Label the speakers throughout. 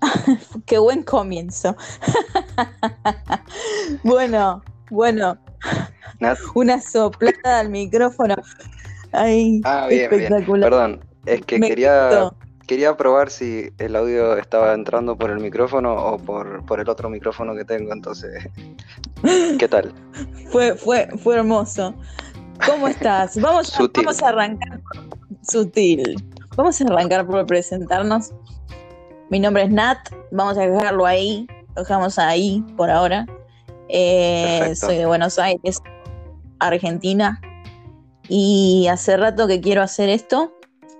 Speaker 1: Qué buen comienzo. bueno, bueno. Una soplada al micrófono. Ay,
Speaker 2: Ah, bien, bien.
Speaker 1: espectacular.
Speaker 2: Perdón, es que
Speaker 1: Me
Speaker 2: quería, quería probar si el audio estaba entrando por el micrófono o por, por el otro micrófono que tengo, entonces. ¿Qué tal?
Speaker 1: Fue, fue, fue hermoso. ¿Cómo estás? Vamos a, vamos a arrancar sutil. Vamos a arrancar por presentarnos. Mi nombre es Nat. Vamos a dejarlo ahí. Lo dejamos ahí por ahora. Eh, soy de Buenos Aires, Argentina. Y hace rato que quiero hacer esto.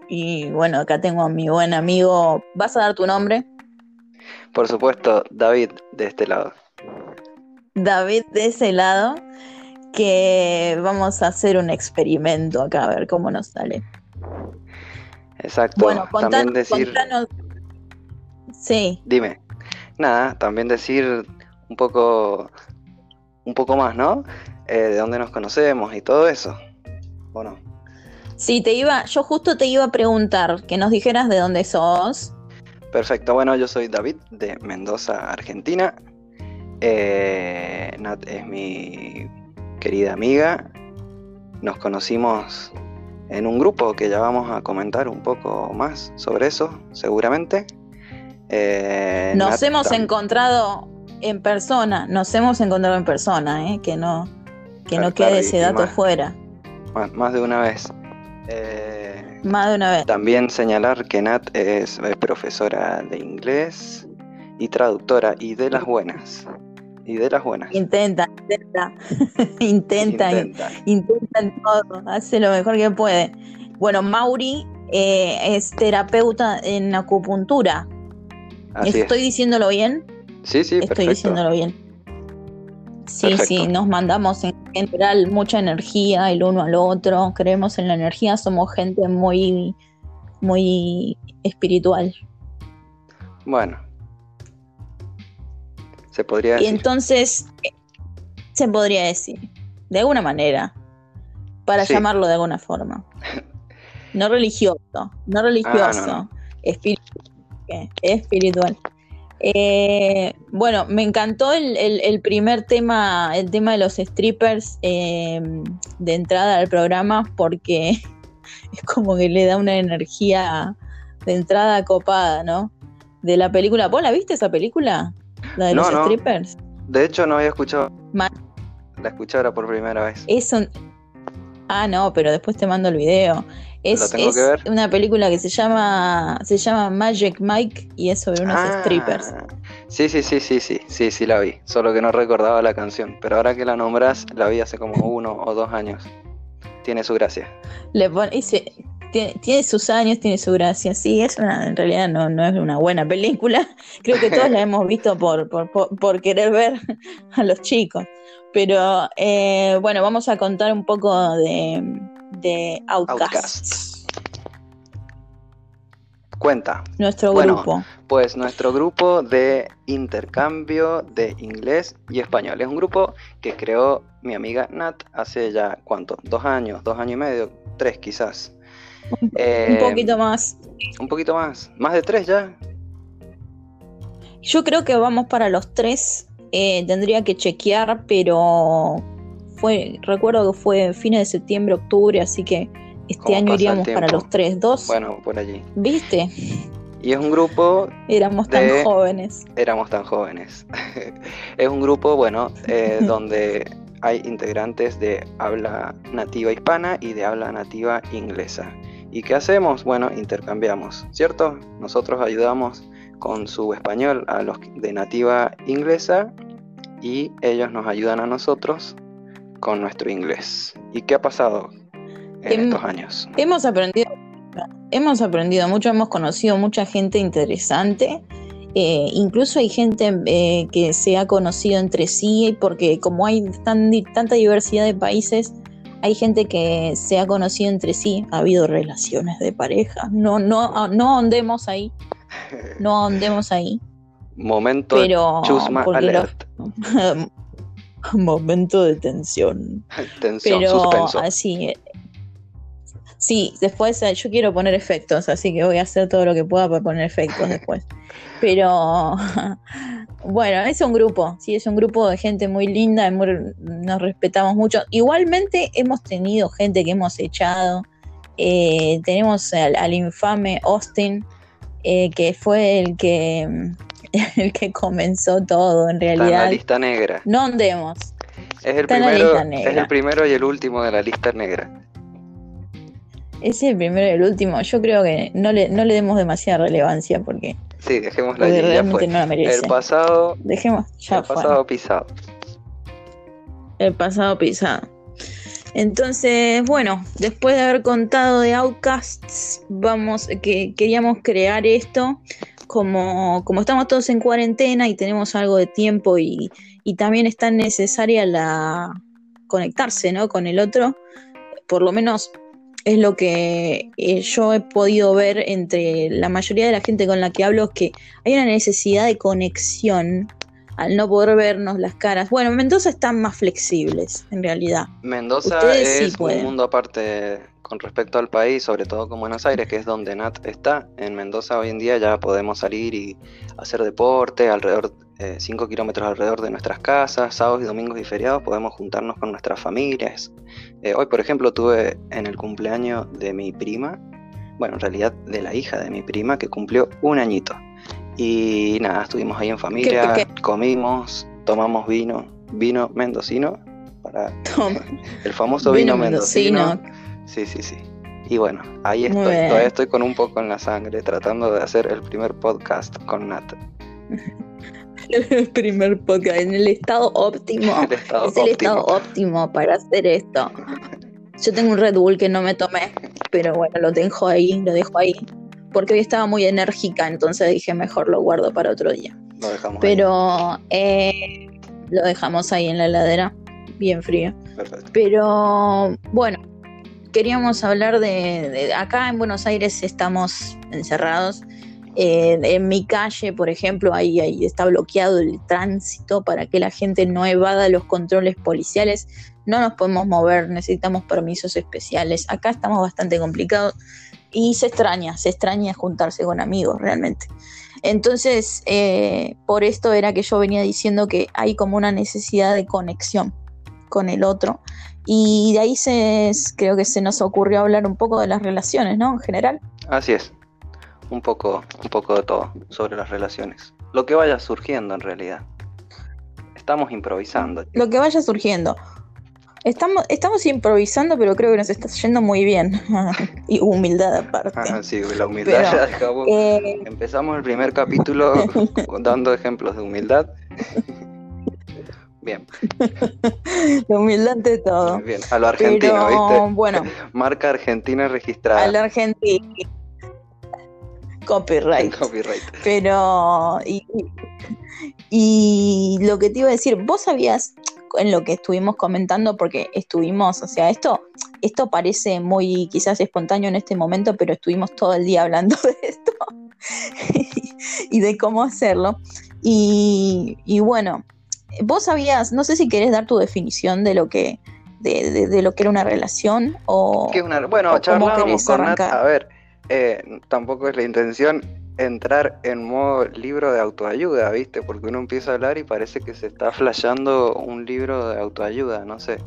Speaker 1: Y bueno, acá tengo a mi buen amigo. ¿Vas a dar tu nombre?
Speaker 2: Por supuesto, David, de este lado.
Speaker 1: David de ese lado. Que vamos a hacer un experimento acá, a ver cómo nos sale.
Speaker 2: Exacto.
Speaker 1: Bueno, contanos,
Speaker 2: también decir.
Speaker 1: contanos- Sí,
Speaker 2: Dime. Nada, también decir un poco. Un poco más, ¿no? Eh, de dónde nos conocemos y todo eso. ¿O no?
Speaker 1: sí, te iba, yo justo te iba a preguntar que nos dijeras de dónde sos.
Speaker 2: Perfecto, bueno, yo soy David de Mendoza, Argentina. Eh, Nat es mi querida amiga. Nos conocimos en un grupo que ya vamos a comentar un poco más sobre eso, seguramente. Eh,
Speaker 1: Nos hemos encontrado en persona, nos hemos encontrado en persona, ¿eh? que no, que no
Speaker 2: Claro,
Speaker 1: quede ese dato
Speaker 2: más.
Speaker 1: fuera,
Speaker 2: más, más de una vez. Eh,
Speaker 1: más de una vez.
Speaker 2: También señalar que Nat es eh, profesora de inglés y traductora y de las buenas. Y de las buenas.
Speaker 1: Intenta, intenta, intenta,
Speaker 2: Intenta.
Speaker 1: intenta en todo, hace lo mejor que puede. Bueno, Mauri eh, es terapeuta en acupuntura.
Speaker 2: Así
Speaker 1: ¿Estoy
Speaker 2: es.
Speaker 1: diciéndolo bien?
Speaker 2: Sí, sí,
Speaker 1: Estoy
Speaker 2: perfecto.
Speaker 1: diciéndolo bien. Sí,
Speaker 2: Perfecto.
Speaker 1: sí, nos mandamos en general mucha energía el uno al otro, creemos en la energía, somos gente muy, muy espiritual.
Speaker 2: Bueno. Se podría
Speaker 1: Y
Speaker 2: decir.
Speaker 1: entonces, eh, se podría decir, de alguna manera, para
Speaker 2: Sí.
Speaker 1: llamarlo de alguna forma. No religioso, no religioso,
Speaker 2: Ah, no,
Speaker 1: espiri- eh, espiritual. Eh, bueno, me encantó el, el- el primer tema, el tema de los strippers eh, de entrada al programa, porque es como que le da una energía de entrada copada, ¿no? De la película. ¿Vos la viste esa película? La de
Speaker 2: No,
Speaker 1: los
Speaker 2: no.
Speaker 1: strippers.
Speaker 2: De hecho, no había escuchado. La escuché ahora por primera vez.
Speaker 1: Es un... Ah, no, pero después te mando el video. Es,
Speaker 2: ¿Lo tengo
Speaker 1: es
Speaker 2: que ver?
Speaker 1: una película que se llama se llama Magic Mike y es sobre unos
Speaker 2: Ah,
Speaker 1: strippers.
Speaker 2: Sí, sí, sí, sí, sí, sí, sí la vi. Solo que no recordaba la canción. Pero ahora que la nombras, la vi hace como uno o dos años. Tiene su gracia.
Speaker 1: Le pon- y se- tiene, tiene sus años, tiene su gracia. Sí, es una, en realidad no, no es una buena película. Creo que todos la hemos visto por, por, por- querer ver a los chicos. Pero eh, bueno, vamos a contar un poco de, de Outcast,
Speaker 2: Outcasts. Cuenta.
Speaker 1: nuestro
Speaker 2: Bueno,
Speaker 1: grupo.
Speaker 2: Pues nuestro grupo de intercambio de inglés y español. Es un grupo que creó mi amiga Nat hace ya, ¿cuánto? Dos años, dos años y medio, tres quizás.
Speaker 1: Un
Speaker 2: Eh,
Speaker 1: poquito más.
Speaker 2: Un poquito más. Más de tres ya.
Speaker 1: Yo creo que vamos para los tres. Eh, tendría que chequear, pero fue, recuerdo que fue fines de septiembre, octubre, así que este
Speaker 2: ¿Cómo
Speaker 1: año iríamos para los tres, dos.
Speaker 2: Bueno, por allí.
Speaker 1: ¿Viste?
Speaker 2: Y es un grupo
Speaker 1: Éramos tan
Speaker 2: De-
Speaker 1: jóvenes.
Speaker 2: éramos tan jóvenes. es un grupo, bueno, eh, donde hay integrantes de habla nativa hispana y de habla nativa inglesa. ¿Y qué hacemos? Bueno, intercambiamos, ¿cierto? Nosotros ayudamos con su español a los de nativa inglesa y ellos nos ayudan a nosotros con nuestro inglés. ¿Y qué ha pasado en
Speaker 1: Em,
Speaker 2: estos años?
Speaker 1: Hemos aprendido, hemos aprendido mucho, hemos conocido mucha gente interesante. eh, incluso hay gente eh, que se ha conocido entre sí, porque como hay tan tanta diversidad de países, hay gente que se ha conocido entre sí. Ha habido relaciones de pareja. No, no, no ahondemos ahí, no ahondemos ahí.
Speaker 2: Momento
Speaker 1: Pero
Speaker 2: chusma
Speaker 1: lo-
Speaker 2: alert.
Speaker 1: momento de tensión.
Speaker 2: Tensión,
Speaker 1: Pero
Speaker 2: suspenso.
Speaker 1: así. Sí, después eh, yo quiero poner efectos, así que voy a hacer todo lo que pueda para poner efectos después. Pero bueno, es un grupo, sí, es un grupo de gente muy linda, nos respetamos mucho. Igualmente hemos tenido gente que hemos echado. Eh, tenemos al, infame Austin, eh, que fue el que el que comenzó todo en realidad.
Speaker 2: Está en la lista negra.
Speaker 1: No andemos.
Speaker 2: Es el, primero, es el primero y el último de la lista negra.
Speaker 1: Es el primero y el último. Yo creo que no le, no le demos demasiada relevancia porque.
Speaker 2: Sí, realmente
Speaker 1: no la merece.
Speaker 2: El pasado.
Speaker 1: Dejemos, ya
Speaker 2: El pasado pisado.
Speaker 1: El pasado pisado. Entonces, bueno, después de haber contado de Outcasts, vamos, que queríamos crear esto. Como, como estamos todos en cuarentena y tenemos algo de tiempo y, y también es tan necesaria la conectarse ¿no? con el otro, por lo menos es lo que eh, yo he podido ver entre la mayoría de la gente con la que hablo, es que hay una necesidad de conexión al no poder vernos las caras. Bueno, Mendoza están más flexibles, en realidad.
Speaker 2: Mendoza es un mundo aparte con respecto al país, sobre todo con Buenos Aires, que es donde Nat está. En Mendoza hoy en día ya podemos salir y hacer deporte alrededor 5 eh, kilómetros alrededor de nuestras casas, sábados y domingos y feriados podemos juntarnos con nuestras familias. Eh, hoy, por ejemplo, tuve en el cumpleaños de mi prima, bueno, en realidad de la hija de mi prima, que cumplió un añito. Y nada, estuvimos ahí en familia, comimos, tomamos vino, vino mendocino, para el famoso vino, mendocino. Sí, sí, sí. Y bueno, ahí estoy, todavía estoy con un poco en la sangre, tratando de hacer el primer podcast con Nat.
Speaker 1: el primer podcast en el estado óptimo. es el estado óptimo para hacer esto. Yo tengo un Red Bull que no me tomé, pero bueno, lo dejo ahí, lo dejo ahí. Porque hoy estaba muy enérgica, entonces dije mejor lo guardo para otro día.
Speaker 2: Lo dejamos
Speaker 1: pero eh, lo dejamos ahí en la heladera, bien frío.
Speaker 2: Perfecto.
Speaker 1: Pero bueno, queríamos hablar de, acá en Buenos Aires estamos encerrados en mi calle, por ejemplo, ahí, ahí está bloqueado el tránsito para que la gente no evada los controles policiales. No nos podemos mover, necesitamos permisos especiales. Acá estamos bastante complicados y se extraña, se extraña juntarse con amigos realmente. Entonces, eh, por esto era que yo venía diciendo que hay como una necesidad de conexión con el otro. Y de ahí se, creo que se nos ocurrió hablar un poco de las relaciones, ¿no? En general.
Speaker 2: Así es un poco, un poco de todo sobre las relaciones. Lo que vaya surgiendo en realidad. Estamos improvisando.
Speaker 1: Lo que vaya surgiendo. Estamos, estamos improvisando, pero creo que nos está yendo muy bien. y humildad aparte.
Speaker 2: sí, la humildad ya dejamos. Eh, Empezamos el primer capítulo dando ejemplos de humildad. Bien.
Speaker 1: La humildad ante todo.
Speaker 2: Bien, a lo argentino, ¿viste? Bueno. Marca argentina registrada.
Speaker 1: A lo argentino. Copyright.
Speaker 2: Copyright.
Speaker 1: Pero. Y, lo que te iba a decir, vos sabías en lo que estuvimos comentando, porque estuvimos, o sea, esto, esto parece muy quizás espontáneo en este momento, pero estuvimos todo el día hablando de esto y de cómo hacerlo. Y, bueno, vos sabías, no sé si querés dar tu definición de lo que, de, lo que era una relación o.
Speaker 2: bueno, charlamos con A ver, eh, tampoco es la intención entrar en modo libro de autoayuda, ¿viste? Porque uno empieza a hablar y parece que se está flasheando un libro de autoayuda, no sé.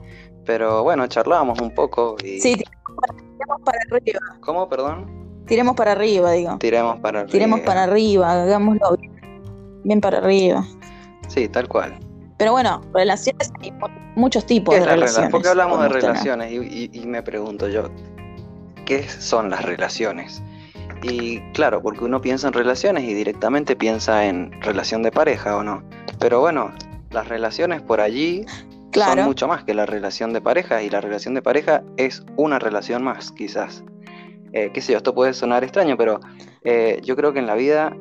Speaker 2: Pero bueno, charlamos un poco y...
Speaker 1: Sí, tiremos para arriba.
Speaker 2: ¿Cómo, perdón?
Speaker 1: Tiremos para arriba, digo.
Speaker 2: Tiremos para arriba.
Speaker 1: Tiremos para arriba, hagámoslo bien, para arriba.
Speaker 2: Sí, tal cual.
Speaker 1: Pero bueno, relaciones, hay muchos tipos de relaciones.
Speaker 2: Porque hablamos de relaciones y me pregunto yo, qué son las relaciones. Y claro, porque uno piensa en relaciones y directamente piensa en relación de pareja o no. Pero bueno, las relaciones por allí son mucho más que la relación de pareja y la relación de pareja es una relación más, quizás. Eh, qué sé yo, esto puede sonar extraño, pero eh, yo creo que en la vida,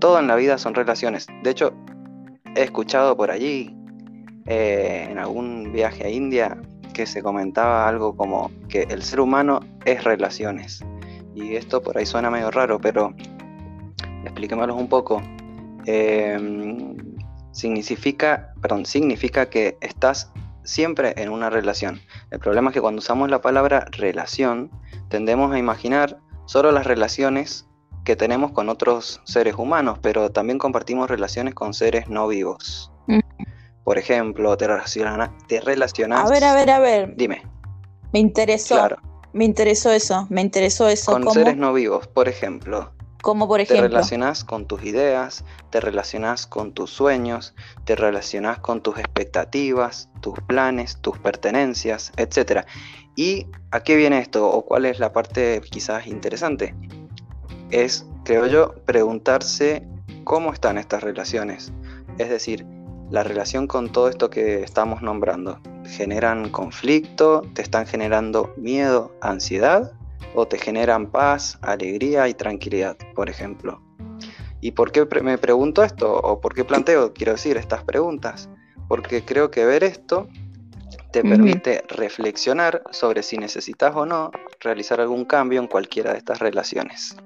Speaker 2: todo en la vida son relaciones. De hecho, he escuchado por allí, eh, en algún viaje a India, que se comentaba algo como que el ser humano es relaciones. Y esto por ahí suena medio raro, pero expliquémoslo un poco. Em, significa, perdón, significa que estás siempre en una relación. El problema es que cuando usamos la palabra relación, tendemos a imaginar solo las relaciones que tenemos con otros seres humanos, pero también compartimos relaciones con seres no vivos. Por ejemplo, te, relaciona, te relacionas...
Speaker 1: A ver, a ver, a ver.
Speaker 2: Dime.
Speaker 1: Me interesó. Claro. Me interesó eso, me interesó eso.
Speaker 2: Con seres no vivos, por ejemplo.
Speaker 1: Como por ejemplo.
Speaker 2: Te relacionas con tus ideas, te relacionas con tus sueños, te relacionas con tus expectativas, tus planes, tus pertenencias, etc. ¿Y a qué viene esto? ¿O cuál es la parte quizás interesante? Es, creo yo, preguntarse cómo están estas relaciones. Es decir, la relación con todo esto que estamos nombrando. ¿Generan conflicto? ¿Te están generando miedo, ansiedad? o te generan paz, alegría y tranquilidad, por ejemplo. ¿Y por qué me pregunto esto? ¿O por qué planteo, quiero decir, estas preguntas? Porque creo que ver esto te permite reflexionar sobre si necesitas o no realizar algún cambio en cualquiera de estas relaciones.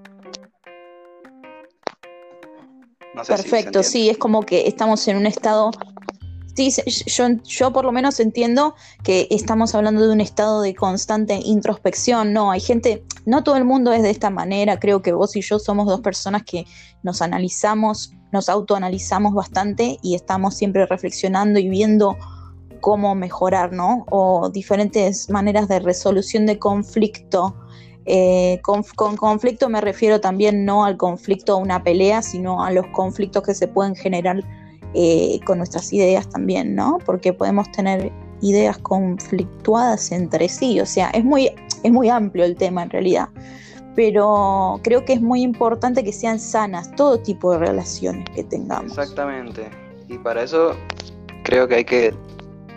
Speaker 1: Perfecto, sí, es como que estamos en un estado Sí, yo, yo por lo menos entiendo que estamos hablando de un estado de constante introspección, no, hay gente, no todo el mundo es de esta manera, creo que vos y yo somos dos personas que nos analizamos, nos autoanalizamos bastante y estamos siempre reflexionando y viendo cómo mejorar, ¿no? O diferentes maneras de resolución de conflicto. Eh, con, con, conflicto me refiero también no al conflicto a una pelea, sino a los conflictos que se pueden generar eh, con nuestras ideas también, ¿no? Porque podemos tener ideas conflictuadas entre sí, o sea, es muy, es muy amplio el tema en realidad, pero creo que es muy importante que sean sanas todo tipo de relaciones que tengamos.
Speaker 2: Exactamente, y para eso creo que hay que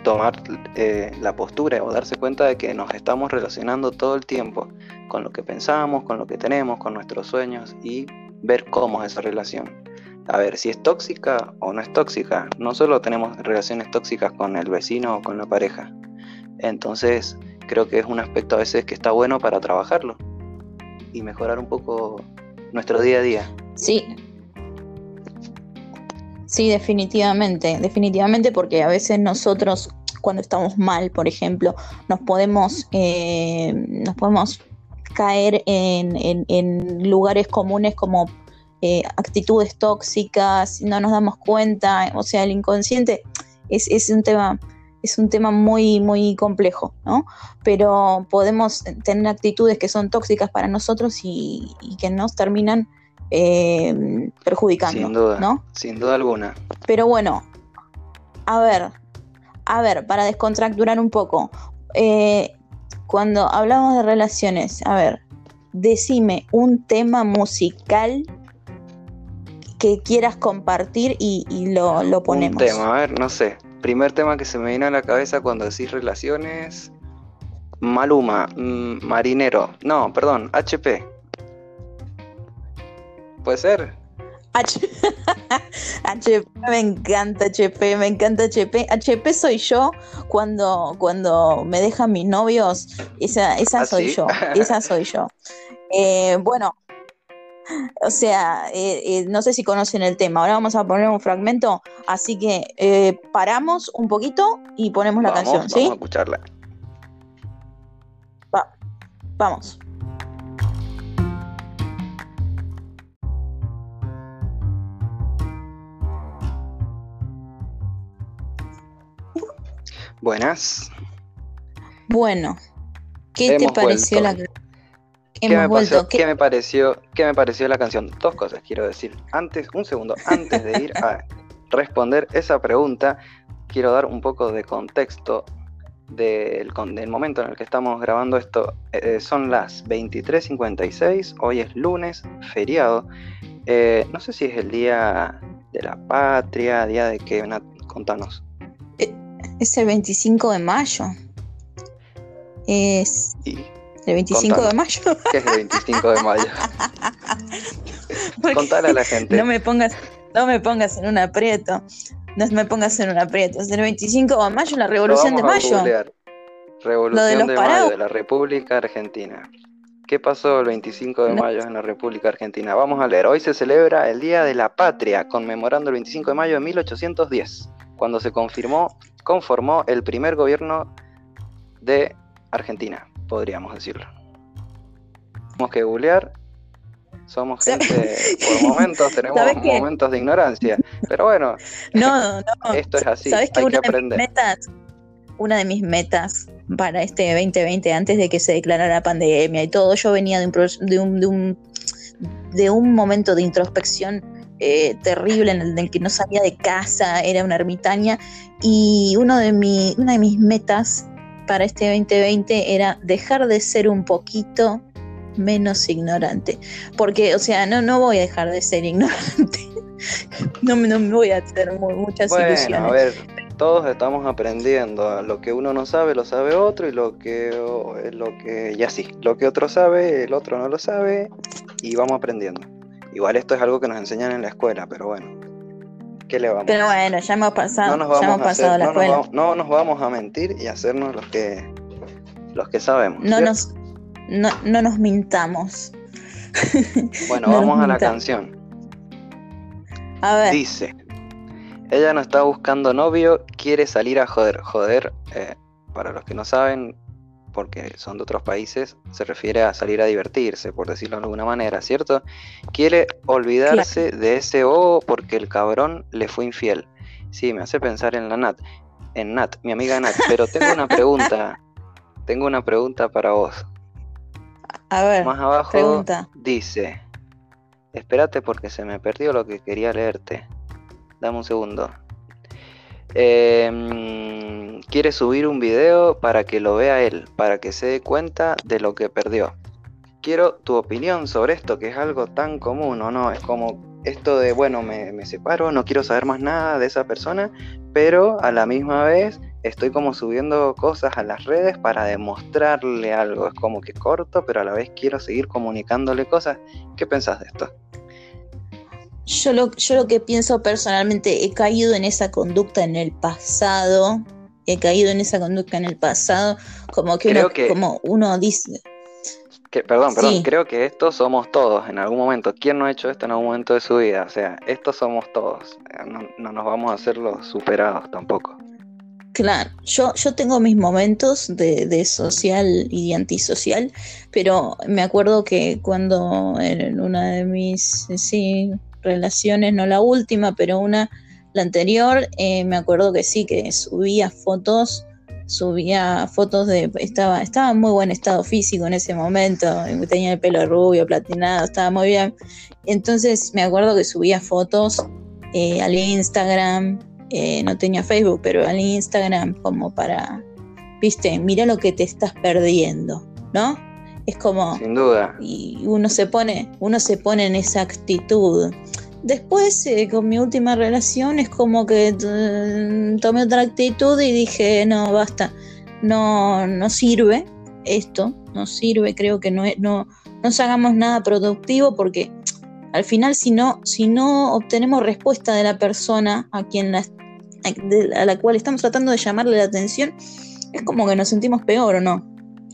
Speaker 2: tomar eh, la postura o darse cuenta de que nos estamos relacionando todo el tiempo con lo que pensamos, con lo que tenemos, con nuestros sueños y ver cómo es esa relación a ver si es tóxica o no es tóxica. No solo tenemos relaciones tóxicas con el vecino o con la pareja. Entonces, creo que es un aspecto a veces que está bueno para trabajarlo y mejorar un poco nuestro día a día.
Speaker 1: Sí. Sí, definitivamente, definitivamente porque a veces nosotros cuando estamos mal, por ejemplo, nos podemos, eh, nos podemos caer en, lugares comunes como eh, actitudes tóxicas, no nos damos cuenta, o sea, el inconsciente es, un tema es un tema muy, muy complejo, ¿no? Pero podemos tener actitudes que son tóxicas para nosotros y, que nos terminan eh, perjudicando,
Speaker 2: sin duda,
Speaker 1: ¿no?
Speaker 2: Sin duda alguna.
Speaker 1: Pero bueno, a ver, a ver, para descontracturar un poco, eh, cuando hablamos de relaciones, a ver, decime un tema musical que quieras compartir y, lo, ponemos.
Speaker 2: Un tema, a ver, no sé. Primer tema que se me viene a la cabeza cuando decís relaciones. Maluma, mm, Marinero. No, perdón, HP. ¿Puede ser?
Speaker 1: HP, me encanta HP, me encanta HP. HP soy yo cuando, cuando me dejan mis novios. Esa, esa ¿Ah, soy yo, esa soy yo. Eh, bueno, o sea, eh, eh, no sé si conocen el tema. Ahora vamos a poner un fragmento, así que paramos un poquito y ponemos la canción, ¿sí?
Speaker 2: Vamos a escucharla.
Speaker 1: vamos.
Speaker 2: Buenas.
Speaker 1: Bueno, ¿qué te pareció la canción?
Speaker 2: ¿Qué me, pareció, ¿Qué me, pareció, ¿Qué me pareció la canción? Dos cosas quiero decir. Antes, un segundo, antes de ir a responder esa pregunta, quiero dar un poco de contexto del, del momento en el que estamos grabando esto. Eh, son las 23.56, hoy es lunes, feriado. Eh, no sé si es el día de la patria, día de que, contanos.
Speaker 1: Es el 25 de mayo. Es... ¿El 25 de mayo?
Speaker 2: ¿Qué es el 25 de mayo? Contale a la gente.
Speaker 1: No me pongas, no me pongas en un aprieto. No me pongas en un aprieto. Es el 25 de mayo, la revolución de mayo.
Speaker 2: Revolución de, mayo de la República Argentina. ¿Qué pasó el 25 de mayo en la República Argentina? Vamos a leer. Hoy se celebra el Día de la Patria, conmemorando el 25 de mayo de 1810 cuando se confirmó, conformó el primer gobierno de Argentina, podríamos decirlo. Tenemos que googlear. Somos gente, por momentos tenemos momentos de ignorancia, pero bueno,
Speaker 1: no, no.
Speaker 2: esto es así, ¿Sabes que hay que aprender.
Speaker 1: De mis metas, una de mis metas para este 2020, antes de que se declarara la pandemia y todo, yo venía de un, de un, de un, de un momento de introspección eh, terrible en el, que no salía de casa, era una ermitaña, y uno de mi, una de mis metas para este 2020 era dejar de ser un poquito menos ignorante. Porque, o sea, no, no voy a dejar de ser ignorante. no, no me voy a hacer muchas
Speaker 2: bueno,
Speaker 1: ilusiones.
Speaker 2: A ver, todos estamos aprendiendo. Lo que uno no sabe, lo sabe otro, y lo que, lo que, ya sí, lo que otro sabe, el otro no lo sabe, y vamos aprendiendo. Igual esto es algo que nos enseñan en la escuela, pero bueno. ¿Qué le vamos
Speaker 1: Pero bueno, ya hemos pasado, no nos ya hemos pasado la escuela.
Speaker 2: no nos vamos a mentir y hacernos los que los que sabemos.
Speaker 1: No nos no, no, nos mintamos.
Speaker 2: Bueno, vamos a la canción.
Speaker 1: A ver.
Speaker 2: Dice, ella no está buscando novio, quiere salir a joder. Joder, eh, para los que no saben, porque son de otros países, se refiere a salir a divertirse, por decirlo de alguna manera, ¿cierto? Quiere olvidarse de ese O porque el cabrón le fue infiel. Sí, me hace pensar en la Nat, en Nat, mi amiga Nat, pero tengo una pregunta, tengo una pregunta para vos.
Speaker 1: A ver,
Speaker 2: más abajo dice, espérate porque se me perdió lo que quería leerte. Dame un segundo. Em, quiere subir un video para que lo vea él, para que se dé cuenta de lo que perdió. Quiero tu opinión sobre esto, que es algo tan común, ¿o no? Es como esto de, bueno, me, me separo, no quiero saber más nada de esa persona, pero a la misma vez estoy como subiendo cosas a las redes para demostrarle algo. Es como que corto, pero a la vez quiero seguir comunicándole cosas. ¿Qué pensás de esto?
Speaker 1: Yo lo, yo lo que pienso personalmente, he caído en esa conducta en el pasado, he caído en esa conducta en el pasado, como que, uno, como uno dice...
Speaker 2: Que, perdón, perdón, creo que estos somos todos en algún momento. ¿Quién no ha hecho esto en algún momento de su vida? O sea, estos somos todos. No, no nos vamos a hacer los superados tampoco.
Speaker 1: Claro, yo, yo tengo mis momentos de, de, social y antisocial, pero me acuerdo que cuando en una de mis sí, relaciones, no la última, pero una, la anterior, eh, me acuerdo que sí, que subía fotos, subía fotos de, estaba, estaba en muy buen estado físico en ese momento, tenía el pelo rubio, platinado, estaba muy bien. Entonces me acuerdo que subía fotos eh, al Instagram, eh, no tenía Facebook, pero al Instagram como para, viste, mira lo que te estás perdiendo, ¿no? Es como.
Speaker 2: Sin duda.
Speaker 1: Y uno se pone, uno se pone en esa actitud. Después, eh, con mi última relación, es como que mm, tomé otra actitud y dije, no, basta, no, no sirve esto, no sirve, creo que no, no, no hagamos nada productivo porque al final si no, si no obtenemos respuesta de la persona a quien la, a la cual estamos tratando de llamarle la atención, es como que nos sentimos peor o no.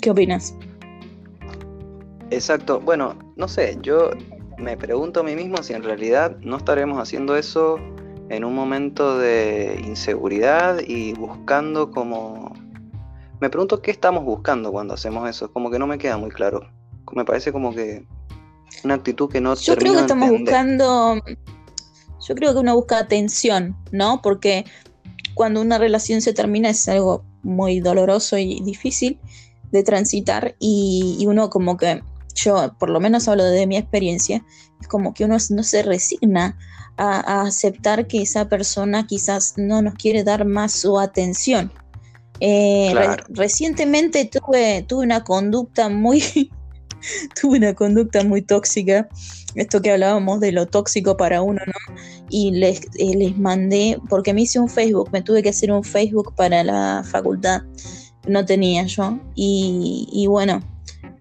Speaker 1: ¿Qué opinas?
Speaker 2: Exacto. Bueno, no sé, yo me pregunto a mí mismo si en realidad no estaremos haciendo eso en un momento de inseguridad y buscando como... Me pregunto qué estamos buscando cuando hacemos eso, como que no me queda muy claro. Me parece como que una actitud que no...
Speaker 1: Yo creo que estamos buscando... Yo creo que uno busca atención, ¿no? Porque cuando una relación se termina es algo muy doloroso y difícil de transitar y uno como que yo por lo menos hablo de mi experiencia, es como que uno no se resigna a, aceptar que esa persona quizás no nos quiere dar más su atención. Eh, recientemente tuve, tuve una conducta muy, tuve una conducta muy tóxica, esto que hablábamos de lo tóxico para uno, ¿no? Y les, eh, les mandé, porque me hice un Facebook, me tuve que hacer un Facebook para la facultad, no tenía yo, y, y bueno,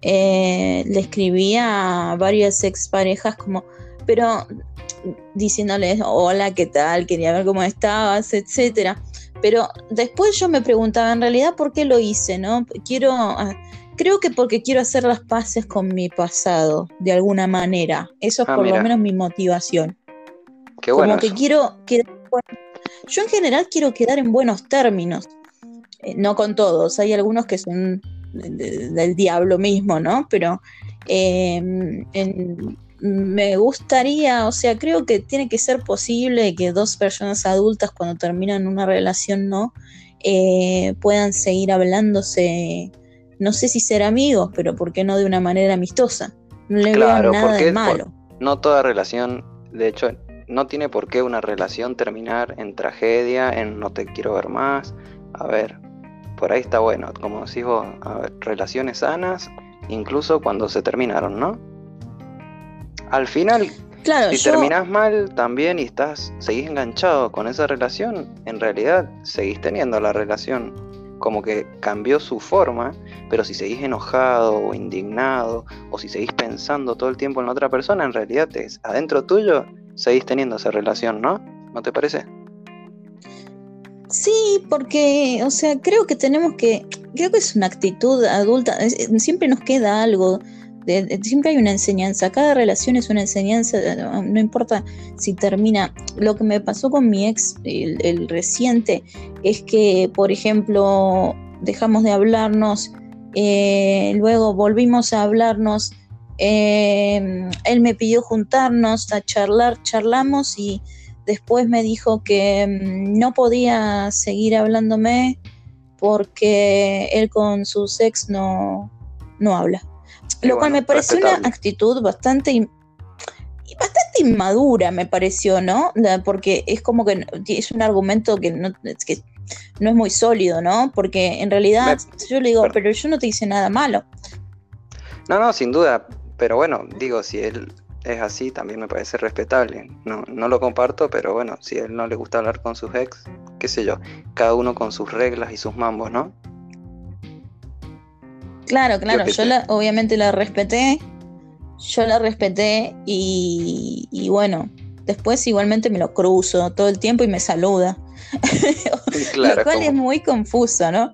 Speaker 1: eh, le escribía a varias exparejas como, pero diciéndoles, hola, ¿qué tal? Quería ver cómo estabas, etcétera. Pero después yo me preguntaba, en realidad, ¿por qué lo hice? ¿No? Quiero, ah, creo que porque quiero hacer las paces con mi pasado, de alguna manera. Eso es ah, por lo menos mi motivación.
Speaker 2: Qué bueno.
Speaker 1: Como que quiero, Yo en general quiero quedar en buenos términos, eh, no con todos, hay algunos que son del diablo mismo, ¿no? Pero em, me gustaría, o sea, creo que tiene que ser posible que dos personas adultas cuando terminan una relación, ¿no? Eh, puedan seguir hablándose, no sé si ser amigos, pero ¿por qué no de una manera amistosa? No le veo nada de malo.
Speaker 2: no toda relación, de hecho, no tiene por qué una relación terminar en tragedia, en no te quiero ver más. A ver, por ahí está bueno, como decís vos, a ver, relaciones sanas, incluso cuando se terminaron, ¿no? Al final, claro, si terminás mal también y estás, seguís enganchado con esa relación, en realidad seguís teniendo la relación como que cambió su forma, pero si seguís enojado o indignado, o si seguís pensando todo el tiempo en la otra persona, en realidad es adentro tuyo seguís teniendo esa relación, ¿no? ¿No te parece?
Speaker 1: Sí, porque, o sea, creo que tenemos que, creo que es una actitud adulta, siempre nos queda algo, siempre hay una enseñanza, cada relación es una enseñanza, no importa si termina. Lo que me pasó con mi ex, el, reciente, es que, por ejemplo, dejamos de hablarnos, eh, luego volvimos a hablarnos eh, él me pidió juntarnos a charlar, charlamos y después me dijo que mm, no podía seguir hablándome porque él con su ex no, no habla. Lo cual me pareció una actitud bastante bastante inmadura, me pareció, ¿no? Porque es como que es un argumento que no, que no es muy sólido, ¿no? Porque en realidad yo le digo, pero yo no te hice nada malo.
Speaker 2: No, no, sin duda, pero bueno, digo, si él es así, también me parece respetable. No, no lo comparto, pero bueno, si a él no le gusta hablar con sus ex, qué sé yo, cada uno con sus reglas y sus mambos, ¿no?
Speaker 1: Claro, claro, yo, la, obviamente la respeté, yo la respeté y, y bueno, después igualmente me lo cruzo todo el tiempo y me saluda. lo cual es muy confuso, ¿no?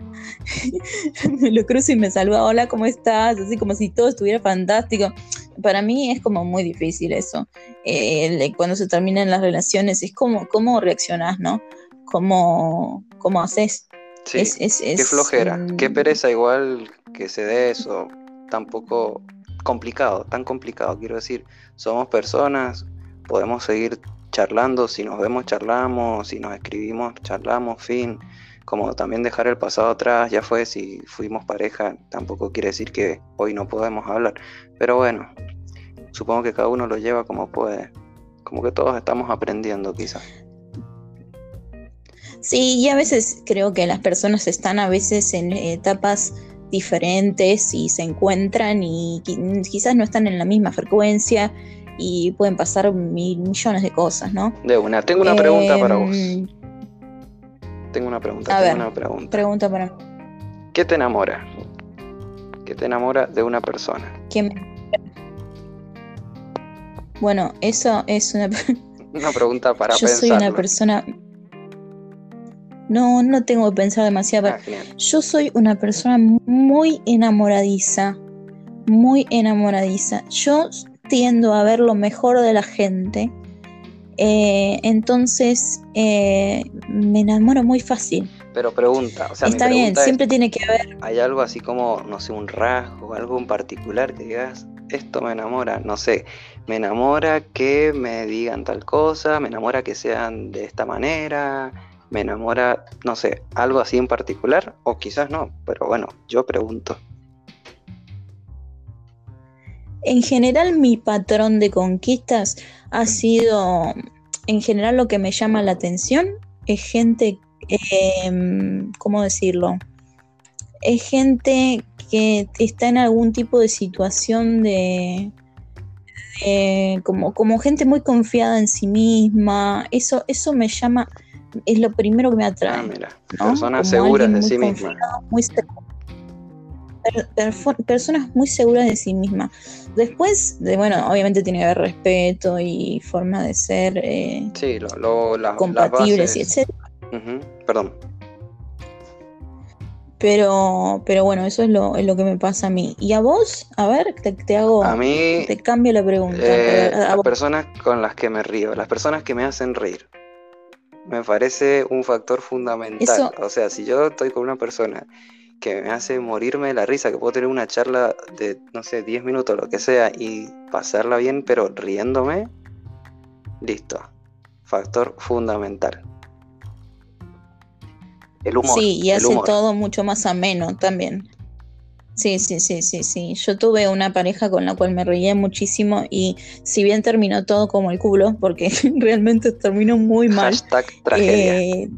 Speaker 1: me lo cruzo y me saluda, hola, ¿cómo estás? Así como si todo estuviera fantástico. Para mí es como muy difícil eso. Eh, cuando se terminan las relaciones, es como, ¿cómo reaccionás, no? ¿Cómo, cómo haces?
Speaker 2: Sí, es, qué flojera, qué pereza igual que se dé eso, tampoco complicado, tan complicado, quiero decir, somos personas, podemos seguir charlando, si nos vemos charlamos, si nos escribimos charlamos, fin. Como también dejar el pasado atrás, ya fue, si fuimos pareja, tampoco quiere decir que hoy no podemos hablar. Pero bueno, supongo que cada uno lo lleva como puede. Como que todos estamos aprendiendo quizás.
Speaker 1: Sí, y a veces creo que las personas están a veces en etapas diferentes y se encuentran y quizás no están en la misma frecuencia y pueden pasar mil millones de cosas, ¿no?
Speaker 2: De una, tengo una pregunta para vos. Tengo una pregunta, tengo una pregunta.
Speaker 1: Pregunta para mí.
Speaker 2: ¿Qué te enamora? ¿Qué te enamora de una persona?
Speaker 1: Bueno, eso es una...
Speaker 2: una pregunta para
Speaker 1: Yo soy una persona... No, no tengo que pensar demasiado. Ah, yo soy una persona muy enamoradiza. Muy enamoradiza. Yo tiendo a ver lo mejor de la gente. Eh, entonces eh, me enamoro muy fácil.
Speaker 2: Pero pregunta, o sea,
Speaker 1: está bien, siempre tiene que haber.
Speaker 2: ¿Hay algo así como, no sé, un rasgo, algo en particular que digas, esto me enamora? No sé, me enamora que me digan tal cosa, me enamora que sean de esta manera, me enamora, no sé, algo así en particular, o quizás no, pero bueno, yo pregunto.
Speaker 1: En general mi patrón de conquistas ha sido, en general lo que me llama la atención es gente, em, ¿cómo decirlo? Es gente que está en algún tipo de situación de, como, como gente muy confiada en sí misma. Eso, eso me llama, es lo primero que me atrae. Ah,
Speaker 2: mira, personas seguras de sí mismas
Speaker 1: personas muy seguras de sí mismas. Después, de, bueno, obviamente tiene que haber respeto y forma de ser eh, compatibles y etcétera.
Speaker 2: Perdón.
Speaker 1: Pero, pero bueno, eso es lo, es lo que me pasa a mí. ¿Y a vos? A ver, te, hago.
Speaker 2: A mí.
Speaker 1: Te cambio la pregunta.
Speaker 2: Eh, las personas con las que me río, las personas que me hacen reír. me parece un factor fundamental. O sea, si yo estoy con una persona que me hace morirme de la risa, que puedo tener una charla de, no sé, 10 minutos, lo que sea, y pasarla bien, pero riéndome, listo. Factor fundamental.
Speaker 1: El humor. Sí, y hace todo mucho más ameno también. Sí, sí, sí, sí, sí. Yo tuve una pareja con la cual me reía muchísimo y si bien terminó todo como el culo, porque realmente terminó muy mal.
Speaker 2: Hashtag tragedia. Eh,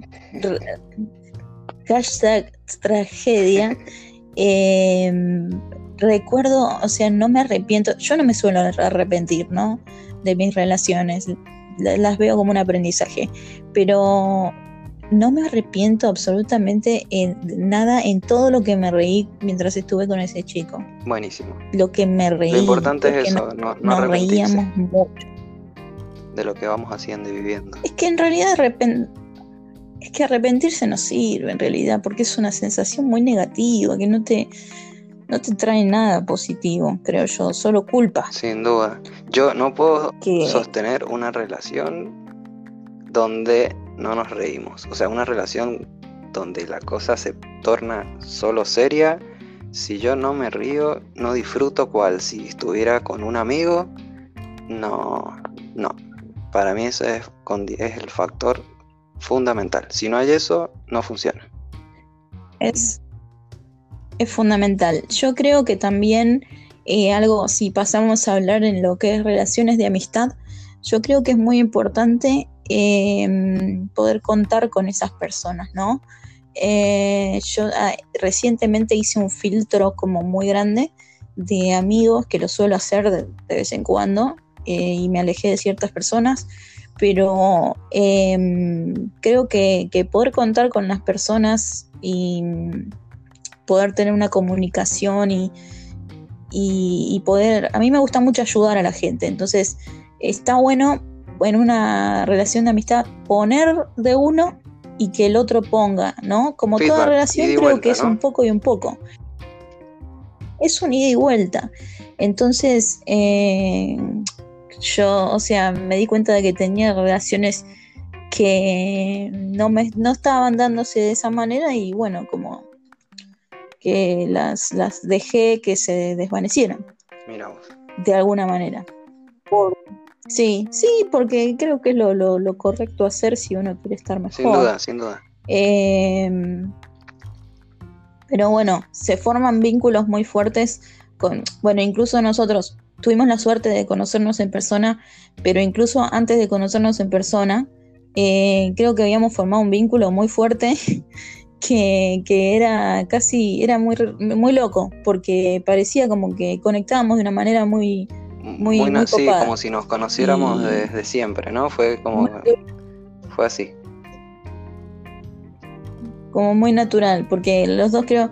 Speaker 1: hashtag tragedia. Em, recuerdo, o sea, no me arrepiento, yo no me suelo arrepentir, ¿no? De mis relaciones, las veo como un aprendizaje, pero no me arrepiento absolutamente en nada en todo lo que me reí mientras estuve con ese chico.
Speaker 2: Buenísimo.
Speaker 1: Lo que me reí.
Speaker 2: Lo importante es eso, no, no
Speaker 1: nos reíamos mucho.
Speaker 2: De lo que vamos haciendo y viviendo.
Speaker 1: Es que en realidad es que arrepentirse no sirve en realidad, porque es una sensación muy negativa, que no te, no te trae nada positivo, creo yo, solo culpa.
Speaker 2: Sin duda. Yo no puedo sostener una relación donde no nos reímos. O sea, una relación donde la cosa se torna solo seria. Si yo no me río, no disfruto cual si estuviera con un amigo. No, no. Para mí ese es, es el factor fundamental. Si no hay eso, no funciona.
Speaker 1: Es, es fundamental. Yo creo que también eh, algo, si pasamos a hablar en lo que es relaciones de amistad, yo creo que es muy importante Em, poder contar con esas personas, ¿no? Eh, yo ah, recientemente hice un filtro como muy grande de amigos que lo suelo hacer de, vez en cuando eh, y me alejé de ciertas personas, pero em, creo que, poder contar con las personas y poder tener una comunicación y, y poder, a mí me gusta mucho ayudar a la gente, entonces está bueno en una relación de amistad poner de uno y que el otro ponga, ¿no? Como toda relación creo que es un poco y un poco. Es un ida y vuelta. Entonces, eh, yo, o sea, me di cuenta de que tenía relaciones que no, me, no estaban dándose de esa manera y bueno, como que las, las dejé que se desvanecieran. De alguna manera. Por, Sí, sí, porque creo que es lo, lo, correcto hacer si uno quiere estar mejor.
Speaker 2: Sin duda, sin duda.
Speaker 1: Em, pero bueno, se forman vínculos muy fuertes con, bueno, incluso nosotros tuvimos la suerte de conocernos en persona, pero incluso antes de conocernos en persona, eh, creo que habíamos formado un vínculo muy fuerte que, que, era casi, era muy, muy loco, porque parecía como que conectábamos de una manera muy, muy, muy,
Speaker 2: sí, como si nos conociéramos desde siempre, ¿no? Fue como fue así.
Speaker 1: Como muy natural, porque los dos creo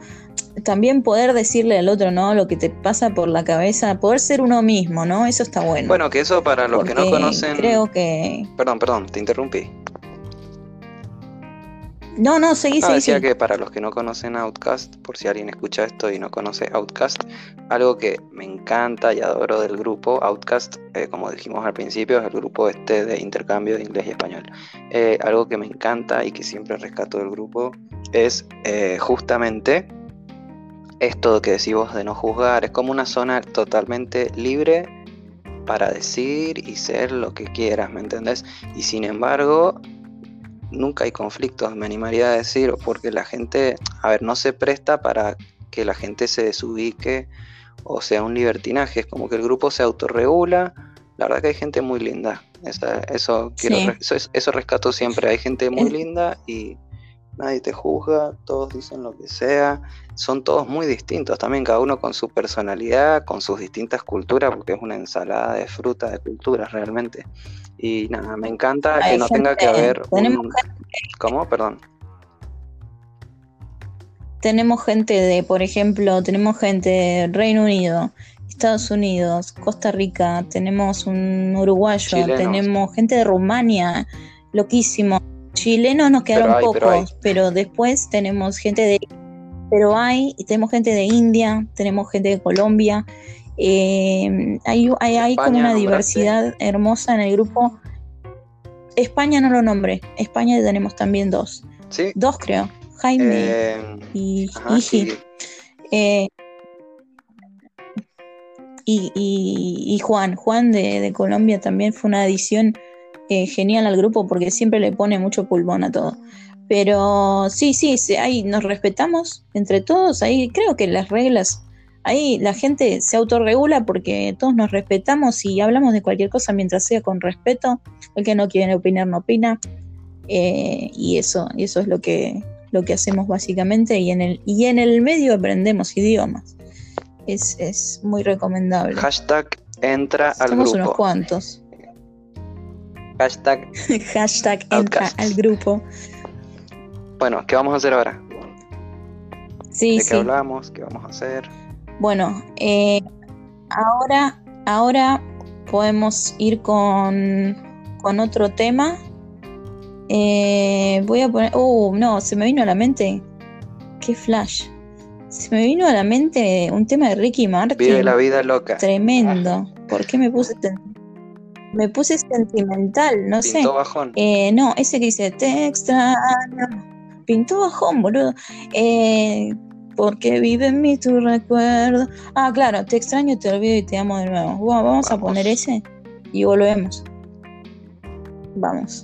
Speaker 1: también poder decirle al otro, ¿no? Lo que te pasa por la cabeza, poder ser uno mismo, ¿no? Eso está bueno.
Speaker 2: Bueno, que eso para los que no conocen.
Speaker 1: Creo que.
Speaker 2: Perdón, perdón, te interrumpí.
Speaker 1: No, no, seguí,
Speaker 2: ah, Decía que para los que no conocen Outcast, por si alguien escucha esto y no conoce Outcast, algo que me encanta y adoro del grupo Outcast, eh, como dijimos al principio, es el grupo este de intercambio de inglés y español. Eh, algo que me encanta y que siempre rescato del grupo es eh, justamente esto que decís vos de no juzgar. Es como una zona totalmente libre para decir y ser lo que quieras, ¿me entendés? Y sin embargo, nunca hay conflictos, me animaría a decir, porque la gente, a ver, no se presta para que la gente se desubique o sea un libertinaje, es como que el grupo se autorregula, la verdad que hay gente muy linda, eso, quiero, eso, rescato siempre, hay gente muy linda y nadie te juzga, todos dicen lo que sea, son todos muy distintos también, cada uno con su personalidad, con sus distintas culturas, porque es una ensalada de fruta, de culturas realmente. Y nada, me encanta que no tenga que haber un... ¿Cómo? Perdón.
Speaker 1: Tenemos gente de, por ejemplo, tenemos gente de Reino Unido, Estados Unidos, Costa Rica, tenemos un uruguayo, tenemos gente de Rumania, loquísimo. Chilenos nos quedaron pocos, pero, después tenemos gente de pero hay, tenemos gente de India, tenemos gente de Colombia, eh, hay, hay, como una diversidad hermosa en el grupo. España no lo nombré. España tenemos también dos.
Speaker 2: ¿Sí?
Speaker 1: Dos creo. Jaime
Speaker 2: Eh,
Speaker 1: y
Speaker 2: ajá,
Speaker 1: Eh, y, y- y Juan, Juan de, de Colombia también fue una adición eh, genial al grupo porque siempre le pone mucho pulmón a todo. Pero sí, sí, sí, ahí nos respetamos entre todos, ahí creo que las reglas, ahí la gente se autorregula porque todos nos respetamos y hablamos de cualquier cosa mientras sea con respeto. El que no quiere opinar no opina. Eh, y eso, y eso es lo que, lo que hacemos básicamente y en el, y en el medio aprendemos idiomas. Es, es muy recomendable.
Speaker 2: hashtag entra al
Speaker 1: Somos unos
Speaker 2: grupo.
Speaker 1: cuantos.
Speaker 2: Hashtag,
Speaker 1: Hashtag entra al grupo.
Speaker 2: bueno, ¿qué vamos a hacer ahora?
Speaker 1: Sí,
Speaker 2: ¿De qué
Speaker 1: sí.
Speaker 2: hablamos? ¿Qué vamos a hacer?
Speaker 1: Bueno, eh, ahora, ahora podemos ir con, con otro tema. Eh, voy a poner. Uh, no, se me vino a la mente. Qué flash. Se me vino a la mente un tema de Ricky Martin.
Speaker 2: Vive la vida loca.
Speaker 1: Tremendo. ¿Por qué me puse ten- me puse sentimental? No sé.
Speaker 2: Pintó bajón.
Speaker 1: Eh, no, ese que dice te extraño. Pintó bajón, boludo. Eh, porque vive en mí tu recuerdo. Ah, claro, te extraño, te olvido y te amo de nuevo. Bueno, vamos a poner ese y volvemos. Vamos.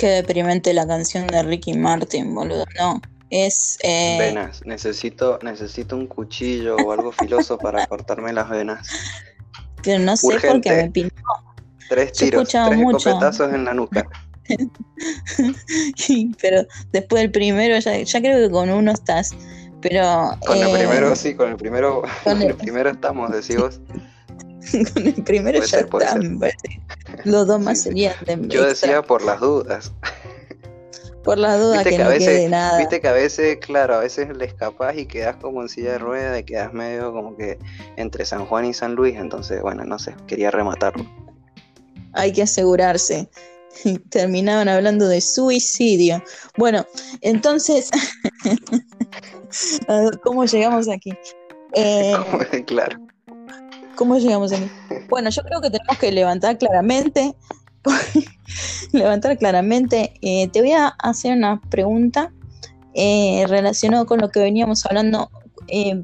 Speaker 1: Qué deprimente la canción de Ricky Martin, boludo. No, es... eh,
Speaker 2: Venas. Necesito, necesito un cuchillo o algo filoso para cortarme las venas.
Speaker 1: pero no sé por
Speaker 2: Urgente.
Speaker 1: qué me pintó.
Speaker 2: Tres tiros, tres
Speaker 1: mucho.
Speaker 2: escopetazos en la nuca.
Speaker 1: pero después del primero, ya, ya creo que con uno estás. Pero
Speaker 2: Con el
Speaker 1: eh,
Speaker 2: primero, sí, con el primero,
Speaker 1: con
Speaker 2: con
Speaker 1: el-
Speaker 2: el primero estamos, decís vos.
Speaker 1: con el primero
Speaker 2: Puede
Speaker 1: ya
Speaker 2: ser, puede
Speaker 1: está,
Speaker 2: ser.
Speaker 1: me parece. Los dos más serían de
Speaker 2: Yo
Speaker 1: extra,
Speaker 2: decía por las dudas.
Speaker 1: por la duda
Speaker 2: Viste
Speaker 1: que,
Speaker 2: que a
Speaker 1: no
Speaker 2: veces,
Speaker 1: quede nada.
Speaker 2: viste que a veces, claro, a veces le escapás y quedás como en silla de rueda y quedás medio como que entre San Juan y San Luis, entonces, bueno, no sé, quería rematarlo.
Speaker 1: Hay que asegurarse. Terminaban hablando de suicidio. Bueno, entonces, ¿cómo llegamos aquí? Eh,
Speaker 2: claro.
Speaker 1: ¿Cómo llegamos aquí? Bueno, yo creo que tenemos que levantar claramente, levantar claramente. eh, te voy a hacer una pregunta eh, relacionada con lo que veníamos hablando. Eh,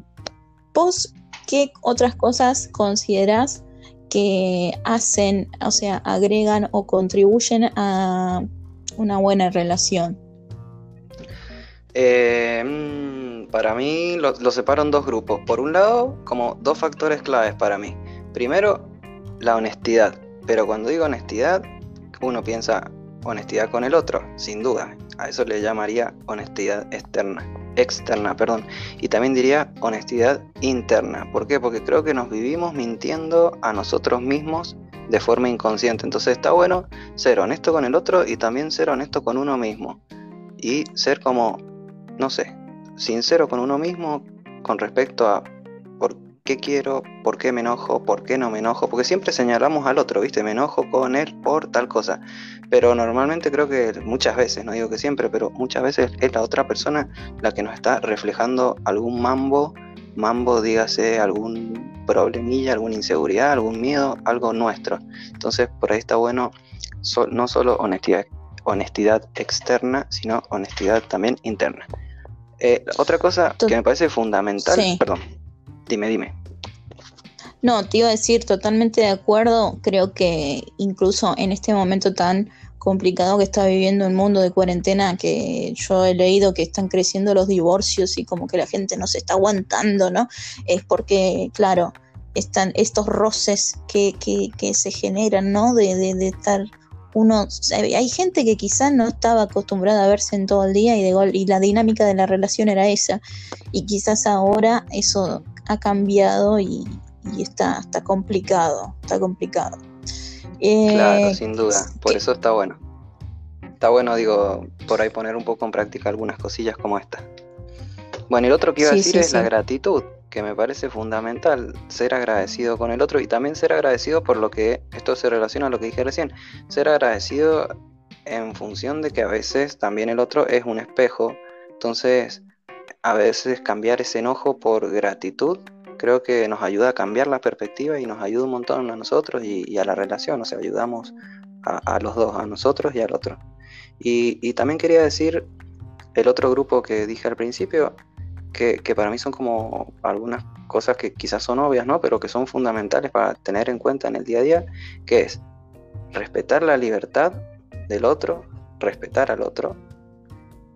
Speaker 1: ¿Vos qué otras cosas considerás que hacen, o sea, agregan o contribuyen a una buena relación?
Speaker 2: Eh, mm, para mí lo, lo separo en dos grupos. Por un lado, como dos factores claves para mí. Primero, la honestidad. Pero cuando digo honestidad, uno piensa honestidad con el otro, sin duda. A eso le llamaría honestidad externa, externa, perdón. Y también diría honestidad interna. ¿Por qué? Porque creo que nos vivimos mintiendo a nosotros mismos de forma inconsciente. Entonces está bueno ser honesto con el otro y también ser honesto con uno mismo. Y ser como no sé, sincero con uno mismo con respecto a por qué quiero, por qué me enojo, por qué no me enojo, porque siempre señalamos al otro, ¿viste? Me enojo con él por tal cosa. Pero normalmente creo que muchas veces, no digo que siempre, pero muchas veces es la otra persona la que nos está reflejando algún mambo, mambo, dígase, algún problemilla, alguna inseguridad, algún miedo, algo nuestro. Entonces, por ahí está bueno no solo honestidad, honestidad externa, sino honestidad también interna. Eh, otra cosa
Speaker 1: To-
Speaker 2: que me parece fundamental,
Speaker 1: Sí.
Speaker 2: perdón, dime, dime.
Speaker 1: No, te iba a decir totalmente de acuerdo. Creo que incluso en este momento tan complicado que está viviendo el mundo de cuarentena, que yo he leído que están creciendo los divorcios y como que la gente no se está aguantando, ¿no? Es porque, claro, están estos roces que, que, que se generan, ¿no? De, de, de estar uno, hay gente que quizás no estaba acostumbrada a verse en todo el día y, de gol, y la dinámica de la relación era esa. Y quizás ahora eso ha cambiado y, y está, está complicado, está complicado. Eh,
Speaker 2: Claro, sin duda, por
Speaker 1: que-
Speaker 2: eso está bueno. Está bueno, digo, por ahí poner un poco en práctica algunas cosillas como esta. Bueno, y lo otro que iba a decir
Speaker 1: sí,
Speaker 2: es la gratitud, que me parece fundamental, ser agradecido con el otro y también ser agradecido por lo que, esto se relaciona a lo que dije recién, ser agradecido en función de que a veces también el otro es un espejo. Entonces, a veces cambiar ese enojo por gratitud creo que nos ayuda a cambiar la perspectiva y nos ayuda un montón a nosotros y, a la relación, o sea, ayudamos a, los dos, a nosotros y al otro. Y, también quería decir el otro grupo que dije al principio, que, que, para mí son como algunas cosas que quizás son obvias, ¿no? Pero que son fundamentales para tener en cuenta en el día a día, que es respetar la libertad del otro, respetar al otro,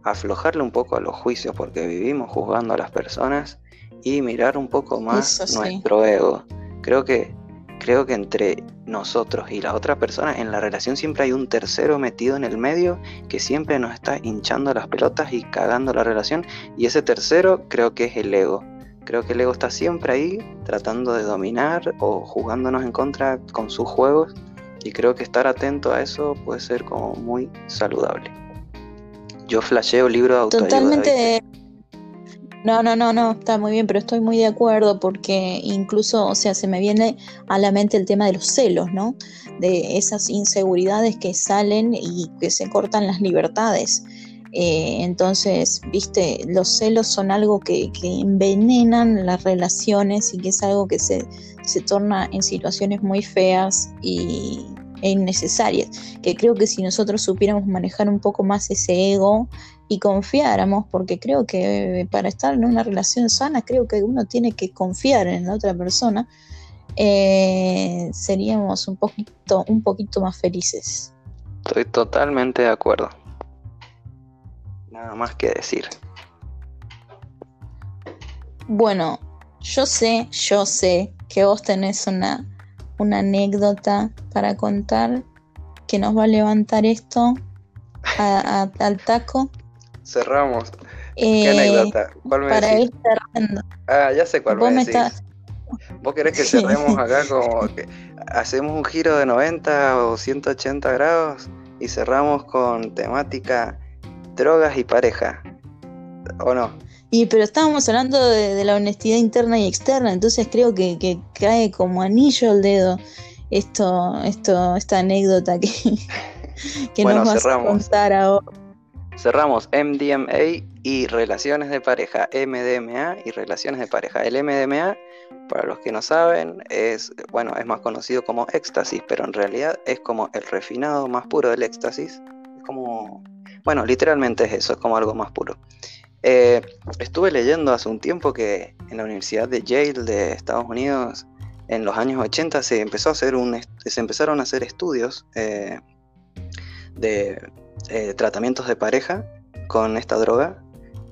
Speaker 2: aflojarle un poco a los juicios porque vivimos juzgando a las personas y mirar un poco más nuestro ego. Creo que, creo que entre nosotros y la otra persona en la relación siempre hay un tercero metido en el medio que siempre nos está hinchando las pelotas y cagando la relación y ese tercero creo que es el ego. Creo que el ego está siempre ahí tratando de dominar o jugándonos en contra con sus juegos y creo que estar atento a eso puede ser como muy saludable. Yo flasheo libro de autoayuda.
Speaker 1: Totalmente. No, no, no, no, está muy bien, pero estoy muy de acuerdo porque incluso, o sea, se me viene a la mente el tema de los celos, ¿no? De esas inseguridades que salen y que se cortan las libertades. Eh, entonces, viste, los celos son algo que, envenenan las relaciones y que es algo que se, se torna en situaciones muy feas y, e innecesarias. Que creo que si nosotros supiéramos manejar un poco más ese ego y confiáramos, porque creo que para estar en una relación sana, creo que uno tiene que confiar en la otra persona, eh, seríamos un poquito, un poquito más felices.
Speaker 2: Estoy totalmente de acuerdo. Nada más que decir.
Speaker 1: Bueno, yo sé, yo sé que vos tenés una, una anécdota para contar que nos va a levantar esto al taco.
Speaker 2: Cerramos. ¿Qué eh, anécdota? ¿Cuál me para ir cerrando. Ah, ya sé cuál ¿Vos me, decís. ¿Vos querés que cerremos acá como que hacemos un giro de 90 o 180 grados y cerramos con temática drogas y pareja? ¿O no?
Speaker 1: Y pero estábamos hablando de, la honestidad interna y externa, entonces creo que, cae como anillo al dedo esto, esto, esta anécdota que, que nos vas a contar ahora.
Speaker 2: Cerramos MDMA y relaciones de pareja, MDMA y relaciones de pareja. El MDMA, para los que no saben, es bueno, es más conocido como éxtasis, pero en realidad es como el refinado más puro del éxtasis. Es como, bueno, literalmente es eso, es como algo más puro. Eh, estuve leyendo hace un tiempo que en la Universidad de Yale de Estados Unidos, en los años 80, se, empezó a hacer un, se empezaron a hacer estudios eh, de eh, tratamientos de pareja con esta droga.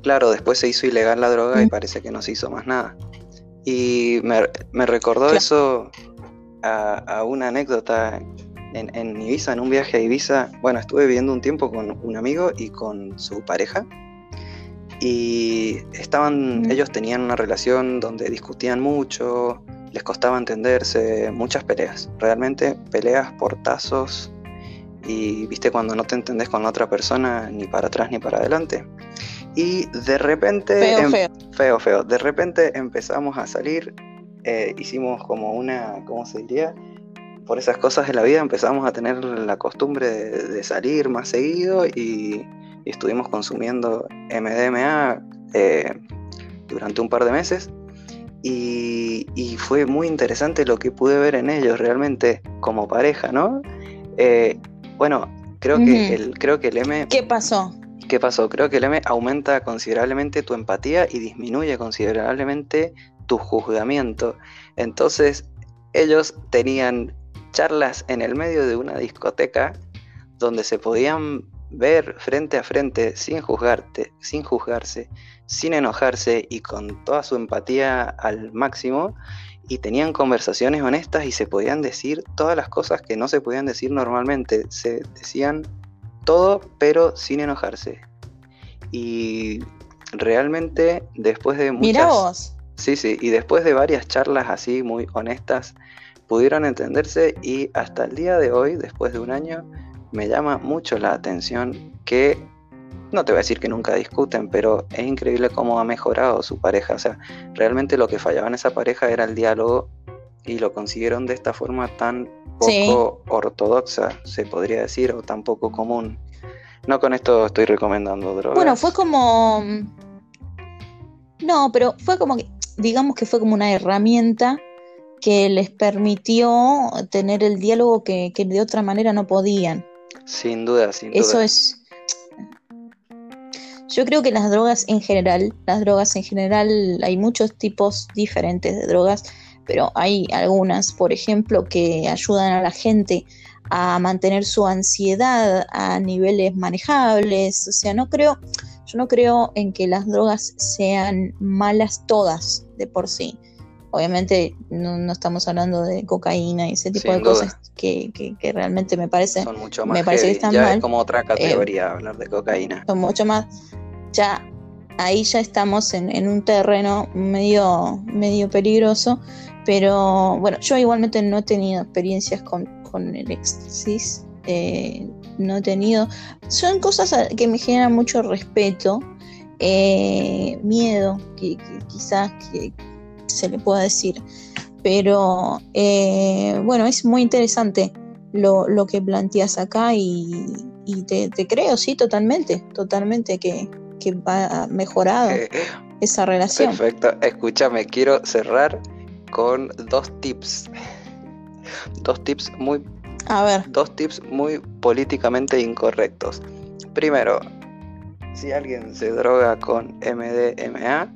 Speaker 2: Claro, después se hizo ilegal la droga y parece que no se hizo más nada. Y me, recordó eso a, una anécdota en, en Ibiza, en un viaje a Ibiza. Bueno, estuve viviendo un tiempo con un amigo y con su pareja y estaban, ellos tenían una relación donde discutían mucho, les costaba entenderse, muchas peleas, realmente peleas, portazos, y viste cuando no te entendés con la otra persona ni para atrás ni para adelante. Y de repente,
Speaker 1: feo, em, feo.
Speaker 2: feo, feo, de repente empezamos a salir, eh, hicimos como una, ¿cómo se diría? Por esas cosas de la vida empezamos a tener la costumbre de salir más seguido y y estuvimos consumiendo MDMA eh, durante un par de meses y, fue muy interesante lo que pude ver en ellos realmente como pareja, ¿no? Eh, bueno, creo que, el, creo que el M...
Speaker 1: ¿Qué pasó?
Speaker 2: ¿Qué pasó? Creo que el M aumenta considerablemente tu empatía y disminuye considerablemente tu juzgamiento. Entonces, ellos tenían charlas en el medio de una discoteca donde se podían ver frente a frente sin juzgarte, sin juzgarse, sin enojarse y con toda su empatía al máximo y tenían conversaciones honestas y se podían decir todas las cosas que no se podían decir normalmente, se decían todo pero sin enojarse. Y realmente después de muchas Sí, sí, y después de varias charlas así muy honestas pudieron entenderse y hasta el día de hoy, después de un año, me llama mucho la atención que, no te voy a decir que nunca discuten, pero es increíble cómo ha mejorado su pareja. O sea, realmente lo que fallaba en esa pareja era el diálogo y lo consiguieron de esta forma tan poco ortodoxa, se podría decir, o tan poco común. No con esto estoy recomendando drogas.
Speaker 1: Bueno, fue como... No, pero fue como que, digamos que fue como una herramienta que les permitió tener el diálogo que, que de otra manera no podían.
Speaker 2: Sin duda, sin
Speaker 1: Eso
Speaker 2: duda.
Speaker 1: es. Yo creo que las drogas en general, las drogas en general, hay muchos tipos diferentes de drogas, pero hay algunas, por ejemplo, que ayudan a la gente a mantener su ansiedad a niveles manejables. O sea, no creo, yo no creo en que las drogas sean malas todas de por sí. Obviamente no, no estamos hablando de cocaína y ese tipo
Speaker 2: Sin
Speaker 1: de
Speaker 2: duda.
Speaker 1: cosas que, que- que realmente me parece
Speaker 2: Son mucho más
Speaker 1: me parece que están
Speaker 2: Ya
Speaker 1: mal. Eh,
Speaker 2: es como otra categoría hablar de cocaína.
Speaker 1: son mucho más. Ya ahí ya estamos en, en un terreno medio, medio peligroso. Pero bueno, yo igualmente no he tenido experiencias con, con el éxtasis. eh, no he tenido. Son cosas que me generan mucho respeto. eh, miedo, que, que quizás que se le pueda decir. Pero eh, bueno, es muy interesante lo, lo que planteas acá y, y te, te creo, sí, totalmente, totalmente que, que va mejorado
Speaker 2: Eh,
Speaker 1: esa relación.
Speaker 2: Perfecto. Escúchame, quiero cerrar con dos tips. Dos tips muy
Speaker 1: A ver,
Speaker 2: dos tips muy políticamente incorrectos. Primero, si alguien se droga con MDMA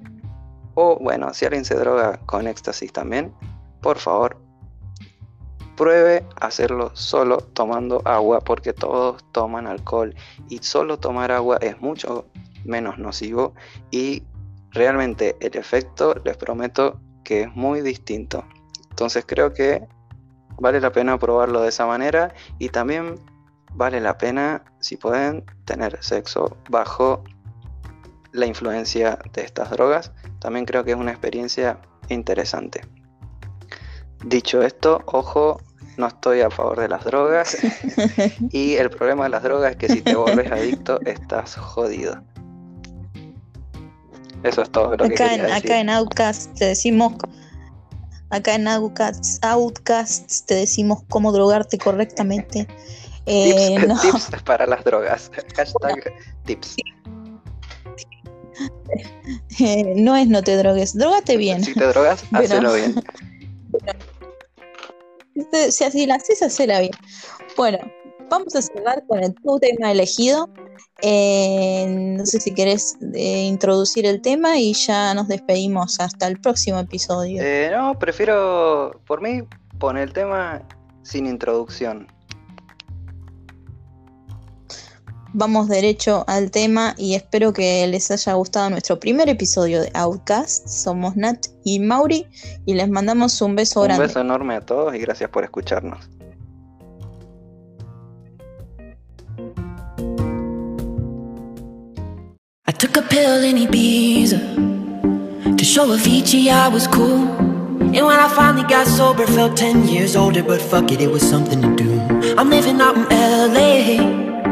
Speaker 2: o bueno, si alguien se droga con éxtasis también, por favor, pruebe hacerlo solo tomando agua porque todos toman alcohol y solo tomar agua es mucho menos nocivo y realmente el efecto les prometo que es muy distinto. Entonces creo que vale la pena probarlo de esa manera y también vale la pena, si pueden, tener sexo bajo la influencia de estas drogas. También creo que es una experiencia interesante. Dicho esto, ojo, no estoy a favor de las drogas y el problema de las drogas es que si te volves adicto estás jodido. Eso es todo lo
Speaker 1: acá, en,
Speaker 2: decir.
Speaker 1: acá en Outcast te decimos, acá en Outcast, Outcast te decimos cómo drogarte correctamente. Eh,
Speaker 2: tips,
Speaker 1: no,
Speaker 2: tips para las drogas. Hashtag tips.
Speaker 1: Eh, no es no te drogues, drogate bien.
Speaker 2: Si te drogas,
Speaker 1: Pero-
Speaker 2: hacelo bien.
Speaker 1: Si así la haces, hacela bien. Bueno, vamos a cerrar con el, tu tema elegido. Eh, no sé si querés eh, introducir el tema y ya nos despedimos hasta el próximo episodio.
Speaker 2: Eh, no, prefiero, por mí, poner el tema sin introducción.
Speaker 1: Vamos derecho al tema y espero que les haya gustado nuestro primer episodio de Outcast. Somos Nat y Mauri y les mandamos un beso
Speaker 2: Un
Speaker 1: grande.
Speaker 2: beso enorme a todos y gracias por escucharnos.
Speaker 3: I took a pill in Ibiza to show Avicii I was cool. And when I finally got sober, felt 10 years older, but fuck it, it was something to do. I'm living out in LA.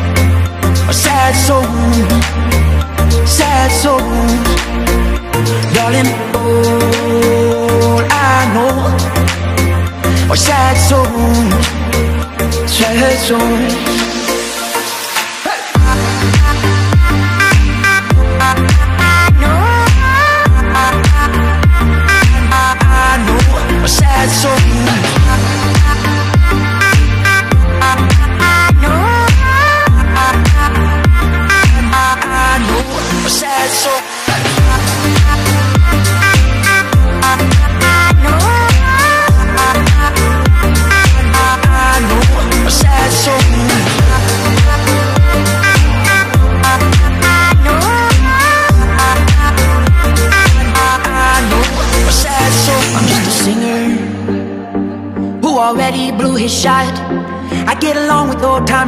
Speaker 3: sad soul. Sad soul. Darling, all I know Are sad souls Sad souls